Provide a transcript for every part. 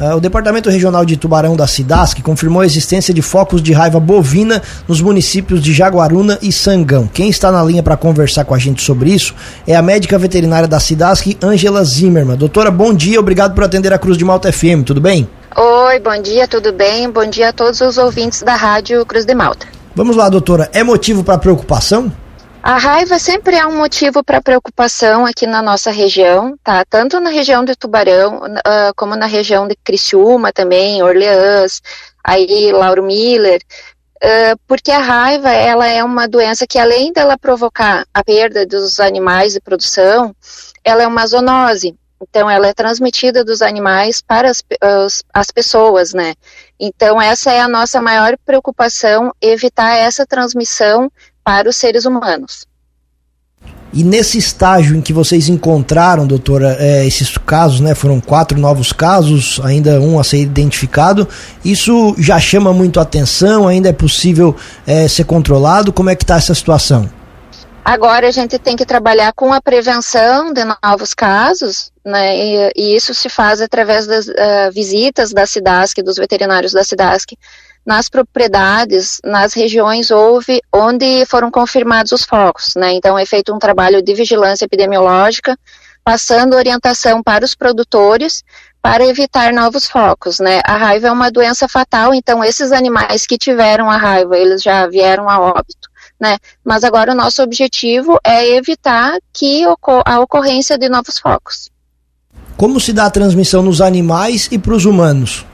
Uh, o Departamento Regional de Tubarão da Cidasc confirmou a existência de focos de raiva bovina nos municípios de Jaguaruna e Sangão. Quem está na linha para conversar com a gente sobre isso é a médica veterinária da Cidasc, Angela Zimmermann. Doutora, bom dia, obrigado por atender a Cruz de Malta FM, tudo bem? Oi, bom dia, tudo bem? Bom dia a todos os ouvintes da Rádio Cruz de Malta. Vamos lá, doutora, é motivo para preocupação? A raiva sempre é um motivo para preocupação aqui na nossa região, tá? Tanto na região de Tubarão, uh, como na região de Criciúma também, Orleans, aí Lauro Miller, uh, porque a raiva, ela é uma doença que além dela provocar a perda dos animais de produção, ela é uma zoonose. Então, ela é transmitida dos animais para as, as, as pessoas, né? Então, essa é a nossa maior preocupação, evitar essa transmissão para os seres humanos. E nesse estágio em que vocês encontraram, doutora, é, esses casos, né? Foram quatro novos casos, ainda um a ser identificado. Isso já chama muito atenção? Ainda é possível é, ser controlado? Como é que está essa situação? Agora a gente tem que trabalhar com a prevenção de novos casos, né? E, e isso se faz através das uh, visitas da SIDASC, dos veterinários da SIDASC, nas propriedades, nas regiões houve, onde foram confirmados os focos, né? Então é feito um trabalho de vigilância epidemiológica, passando orientação para os produtores para evitar novos focos, né? A raiva é uma doença fatal, então esses animais que tiveram a raiva, eles já vieram a óbito, né? Mas agora o nosso objetivo é evitar que a ocorrência de novos focos. Como se dá a transmissão nos animais e para os humanos?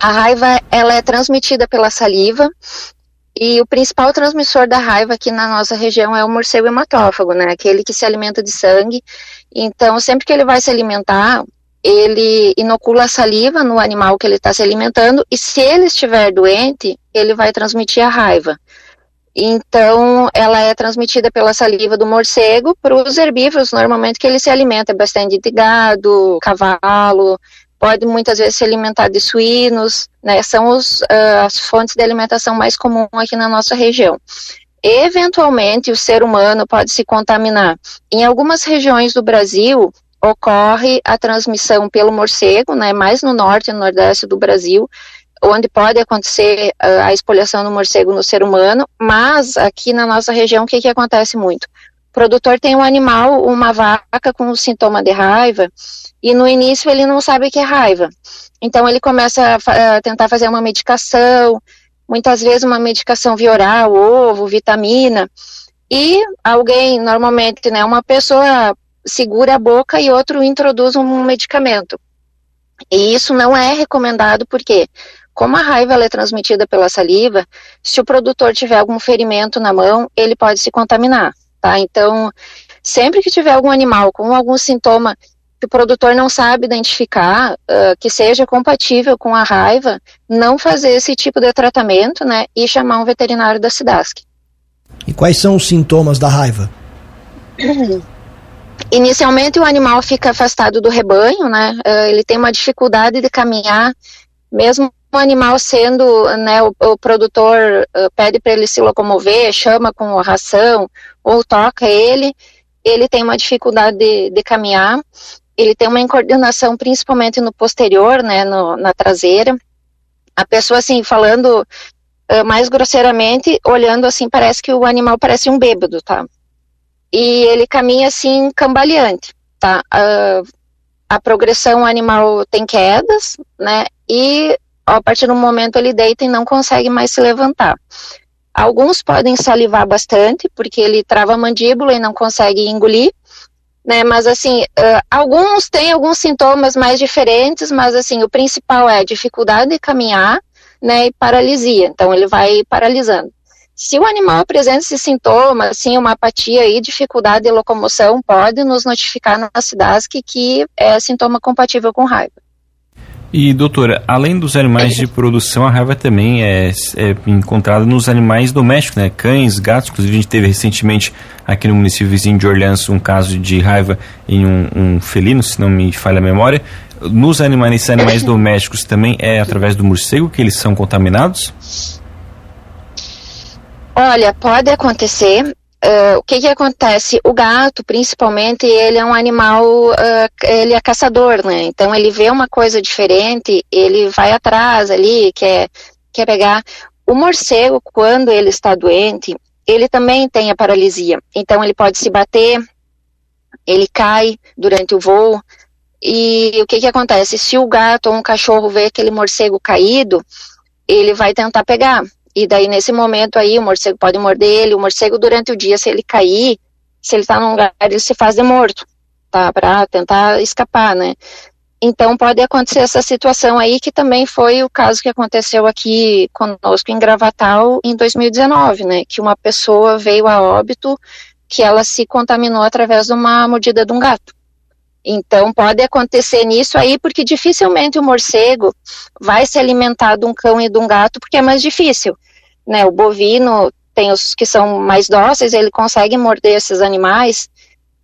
A raiva ela é transmitida pela saliva e o principal transmissor da raiva aqui na nossa região é o morcego hematófago, né? Aquele que se alimenta de sangue. Então, sempre que ele vai se alimentar, ele inocula a saliva no animal que ele está se alimentando e se ele estiver doente, ele vai transmitir a raiva. Então, ela é transmitida pela saliva do morcego para os herbívoros, normalmente que ele se alimenta bastante de gado, cavalo, pode muitas vezes se alimentar de suínos, né, são os, uh, as fontes de alimentação mais comuns aqui na nossa região. Eventualmente, o ser humano pode se contaminar. Em algumas regiões do Brasil, ocorre a transmissão pelo morcego, né, mais no norte e no nordeste do Brasil, onde pode acontecer uh, a espolhação do morcego no ser humano, mas aqui na nossa região, o que, que acontece muito? O produtor tem um animal, uma vaca com sintoma de raiva, e no início ele não sabe que é raiva. Então ele começa a, a tentar fazer uma medicação, muitas vezes uma medicação via oral, ovo, vitamina, e alguém, normalmente, né, uma pessoa segura a boca e outro introduz um medicamento. E isso não é recomendado porque, como a raiva é transmitida pela saliva, se o produtor tiver algum ferimento na mão, ele pode se contaminar tá? Então, sempre que tiver algum animal com algum sintoma que o produtor não sabe identificar, uh, que seja compatível com a raiva, não fazer esse tipo de tratamento, né, e chamar um veterinário da SIDASC. E quais são os sintomas da raiva? Inicialmente o animal fica afastado do rebanho, né, uh, ele tem uma dificuldade de caminhar, mesmo o animal sendo, né, o, o produtor uh, pede para ele se locomover, chama com ração, ou toca ele, ele tem uma dificuldade de, de caminhar, ele tem uma incoordenação principalmente no posterior, né, no, na traseira. A pessoa, assim, falando uh, mais grosseiramente, olhando assim, parece que o animal parece um bêbado, tá? E ele caminha assim, cambaleante, tá? Uh, a progressão o animal tem quedas, né? E a partir do momento ele deita e não consegue mais se levantar. Alguns podem salivar bastante, porque ele trava a mandíbula e não consegue engolir, né? Mas assim, uh, alguns têm alguns sintomas mais diferentes, mas assim, o principal é dificuldade de caminhar, né? E paralisia. Então ele vai paralisando. Se o animal apresenta esses sintomas, assim, uma apatia e dificuldade de locomoção, pode nos notificar na cidade que é sintoma compatível com raiva. E, doutora, além dos animais de produção, a raiva também é, é, encontrada nos animais domésticos, né? Cães, gatos. Inclusive, a gente teve recentemente aqui no município vizinho de Orleans um caso de raiva em um, um felino, se não me falha a memória. Nos animais, nesses animais domésticos também é através do morcego que eles são contaminados? Olha, pode acontecer. Uh, o que que acontece? O gato, principalmente, ele é um animal, uh, ele é caçador, né? Então ele vê uma coisa diferente, ele vai atrás ali, quer, quer pegar. O morcego, quando ele está doente, ele também tem a paralisia. Então ele pode se bater, ele cai durante o voo. E o que que acontece? Se o gato ou um cachorro vê aquele morcego caído, ele vai tentar pegar. E daí, nesse momento aí, o morcego pode morder ele. O morcego, durante o dia, se ele cair, se ele está num lugar, ele se faz de morto, tá? Para tentar escapar, né? Então, pode acontecer essa situação aí, que também foi o caso que aconteceu aqui conosco em Gravatal em 2019, né? Que uma pessoa veio a óbito que ela se contaminou através de uma mordida de um gato. Então pode acontecer nisso aí, porque dificilmente o morcego vai se alimentar de um cão e de um gato, porque é mais difícil. Né? O bovino tem os que são mais dóceis, ele consegue morder esses animais,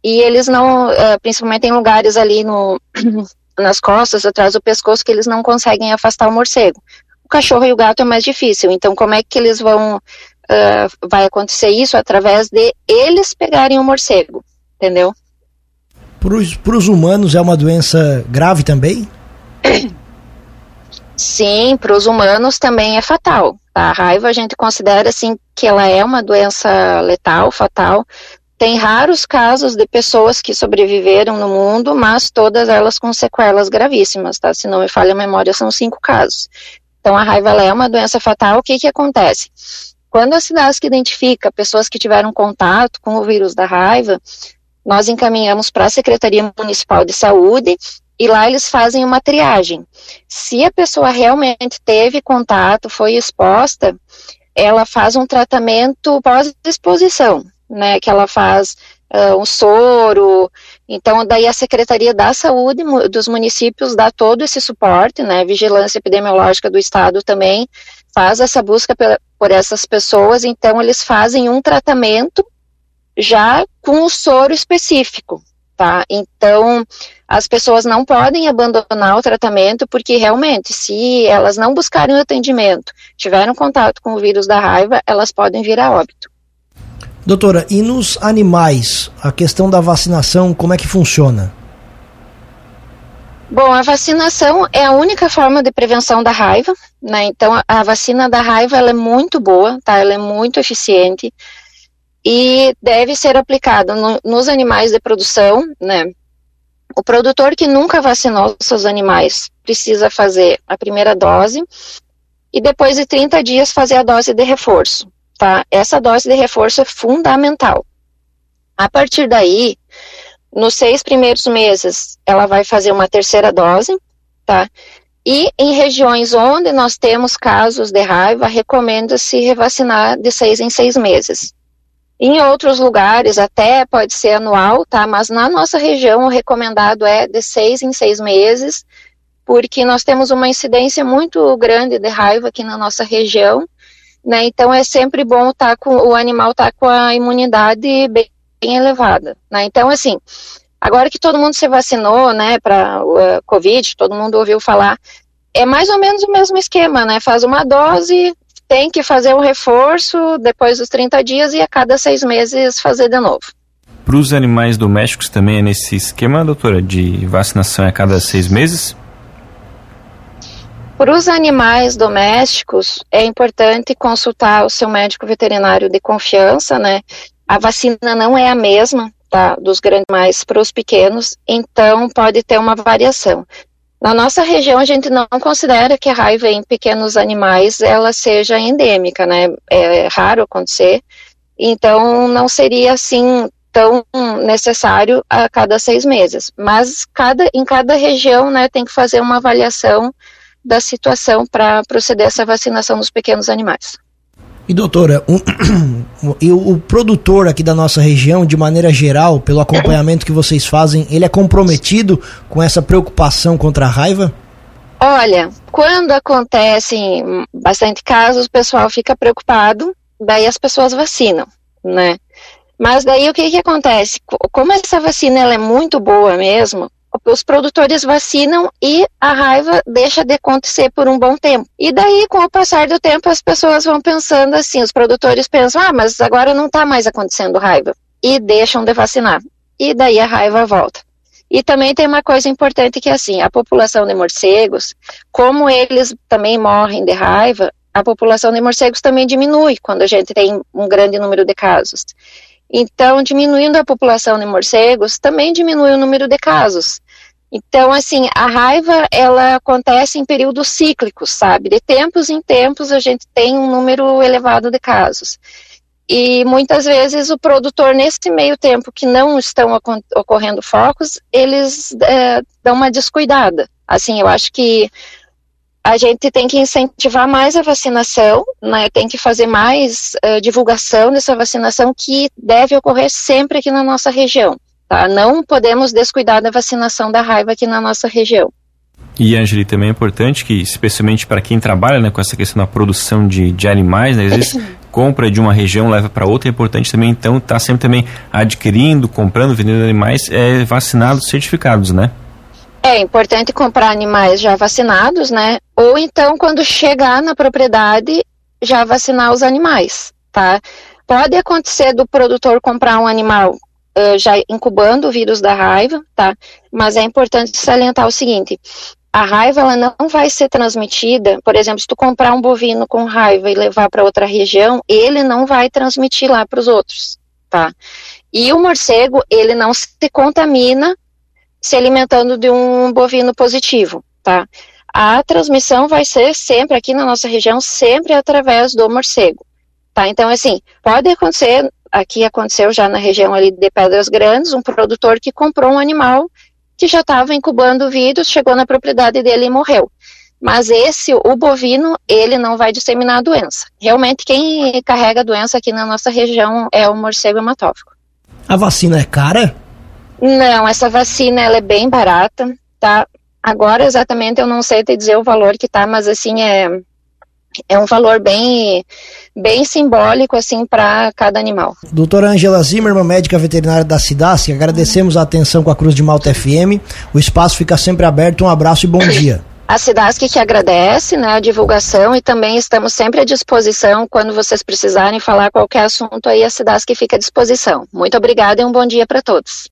e eles não, eh, principalmente em lugares ali no, nas costas, atrás do pescoço, que eles não conseguem afastar o morcego. O cachorro e o gato é mais difícil, então como é que eles vão, uh, vai acontecer isso? Através de eles pegarem o morcego, entendeu? Para os humanos é uma doença grave também? Sim, para os humanos também é fatal. A raiva a gente considera assim que ela é uma doença letal, fatal. Tem raros casos de pessoas que sobreviveram no mundo, mas todas elas com sequelas gravíssimas, tá? Se não me falha a memória, são cinco casos. Então a raiva é uma doença fatal. O que que acontece? Quando a cidade identifica pessoas que tiveram contato com o vírus da raiva, nós encaminhamos para a Secretaria Municipal de Saúde e lá eles fazem uma triagem. Se a pessoa realmente teve contato, foi exposta, ela faz um tratamento pós-exposição, né, que ela faz uh, um soro, então daí a Secretaria da Saúde dos municípios dá todo esse suporte, né, Vigilância Epidemiológica do Estado também faz essa busca por essas pessoas, então eles fazem um tratamento já com o soro específico, tá? Então, as pessoas não podem abandonar o tratamento porque realmente, se elas não buscarem o atendimento, tiveram contato com o vírus da raiva, elas podem vir a óbito. Doutora, e nos animais, a questão da vacinação, como é que funciona? Bom, a vacinação é a única forma de prevenção da raiva, né? Então, a vacina da raiva ela é muito boa, tá? Ela é muito eficiente e deve ser aplicado no, nos animais de produção, né? O produtor que nunca vacinou seus animais precisa fazer a primeira dose e depois de 30 dias fazer a dose de reforço, tá? Essa dose de reforço é fundamental. A partir daí, nos seis primeiros meses, ela vai fazer uma terceira dose, tá? E em regiões onde nós temos casos de raiva, recomenda-se revacinar de seis em seis meses. Em outros lugares até pode ser anual, tá? Mas na nossa região o recomendado é de seis em seis meses, porque nós temos uma incidência muito grande de raiva aqui na nossa região, né? Então é sempre bom tá com o animal tá com a imunidade bem, bem elevada, né? Então assim, agora que todo mundo se vacinou, né, para uh, COVID, todo mundo ouviu falar, é mais ou menos o mesmo esquema, né? Faz uma dose, tem que fazer o reforço depois dos 30 dias e a cada seis meses fazer de novo. Para os animais domésticos também é nesse esquema, doutora, de vacinação a cada seis meses? Para os animais domésticos, é importante consultar o seu médico veterinário de confiança, né? A vacina não é a mesma, tá, dos grandes animais para os pequenos, então pode ter uma variação. Na nossa região, a gente não considera que a raiva em pequenos animais ela seja endêmica, né? É raro acontecer. Então, não seria assim tão necessário a cada seis meses. Mas cada, em cada região, né, tem que fazer uma avaliação da situação para proceder essa vacinação dos pequenos animais. E doutora, um, o, o produtor aqui da nossa região, de maneira geral, pelo acompanhamento que vocês fazem, ele é comprometido com essa preocupação contra a raiva? Olha, quando acontecem bastante casos, o pessoal fica preocupado, daí as pessoas vacinam, né? Mas daí o que que acontece? Como essa vacina ela é muito boa mesmo, os produtores vacinam e a raiva deixa de acontecer por um bom tempo. E daí, com o passar do tempo, as pessoas vão pensando assim, os produtores pensam, ah, mas agora não está mais acontecendo raiva. E deixam de vacinar. E daí a raiva volta. E também tem uma coisa importante que é assim, a população de morcegos, como eles também morrem de raiva, a população de morcegos também diminui quando a gente tem um grande número de casos. Então, diminuindo a população de morcegos, também diminui o número de casos. Então, assim, a raiva, ela acontece em períodos cíclicos, sabe? De tempos em tempos a gente tem um número elevado de casos. E muitas vezes o produtor, nesse meio tempo que não estão ocorrendo focos, eles é, dão uma descuidada. Assim, eu acho que a gente tem que incentivar mais a vacinação, né, tem que fazer mais uh, divulgação dessa vacinação que deve ocorrer sempre aqui na nossa região. Tá? Não podemos descuidar da vacinação da raiva aqui na nossa região. E, Angeli, também é importante que, especialmente para quem trabalha né, com essa questão da produção de, de animais, né, às vezes compra de uma região, leva para outra, é importante também, então, estar tá sempre também adquirindo, comprando, vendendo animais é, vacinados, certificados, né? É importante comprar animais já vacinados, né? Ou então, quando chegar na propriedade, já vacinar os animais, tá? Pode acontecer do produtor comprar um animal uh, já incubando o vírus da raiva, tá? Mas é importante salientar o seguinte: a raiva ela não vai ser transmitida, por exemplo, se tu comprar um bovino com raiva e levar para outra região, ele não vai transmitir lá para os outros, tá? E o morcego, ele não se contamina se alimentando de um bovino positivo, tá? A transmissão vai ser sempre aqui na nossa região, sempre através do morcego, tá? Então, assim, pode acontecer, aqui aconteceu já na região ali de Pedras Grandes, um produtor que comprou um animal que já estava incubando vírus, chegou na propriedade dele e morreu. Mas esse, o bovino, ele não vai disseminar a doença. Realmente, quem carrega a doença aqui na nossa região é o morcego hematófago. A vacina é cara? Não, essa vacina ela é bem barata, tá? Agora exatamente eu não sei te dizer o valor que tá, mas assim é é um valor bem bem simbólico assim para cada animal. Doutora Angela Zimmermann, médica veterinária da Cidasc, agradecemos a atenção com a Cruz de Malta FM. O espaço fica sempre aberto. Um abraço e bom dia. A Cidasc que agradece né, a divulgação e também estamos sempre à disposição quando vocês precisarem falar qualquer assunto aí, a Cidasc fica à disposição. Muito obrigada e um bom dia para todos.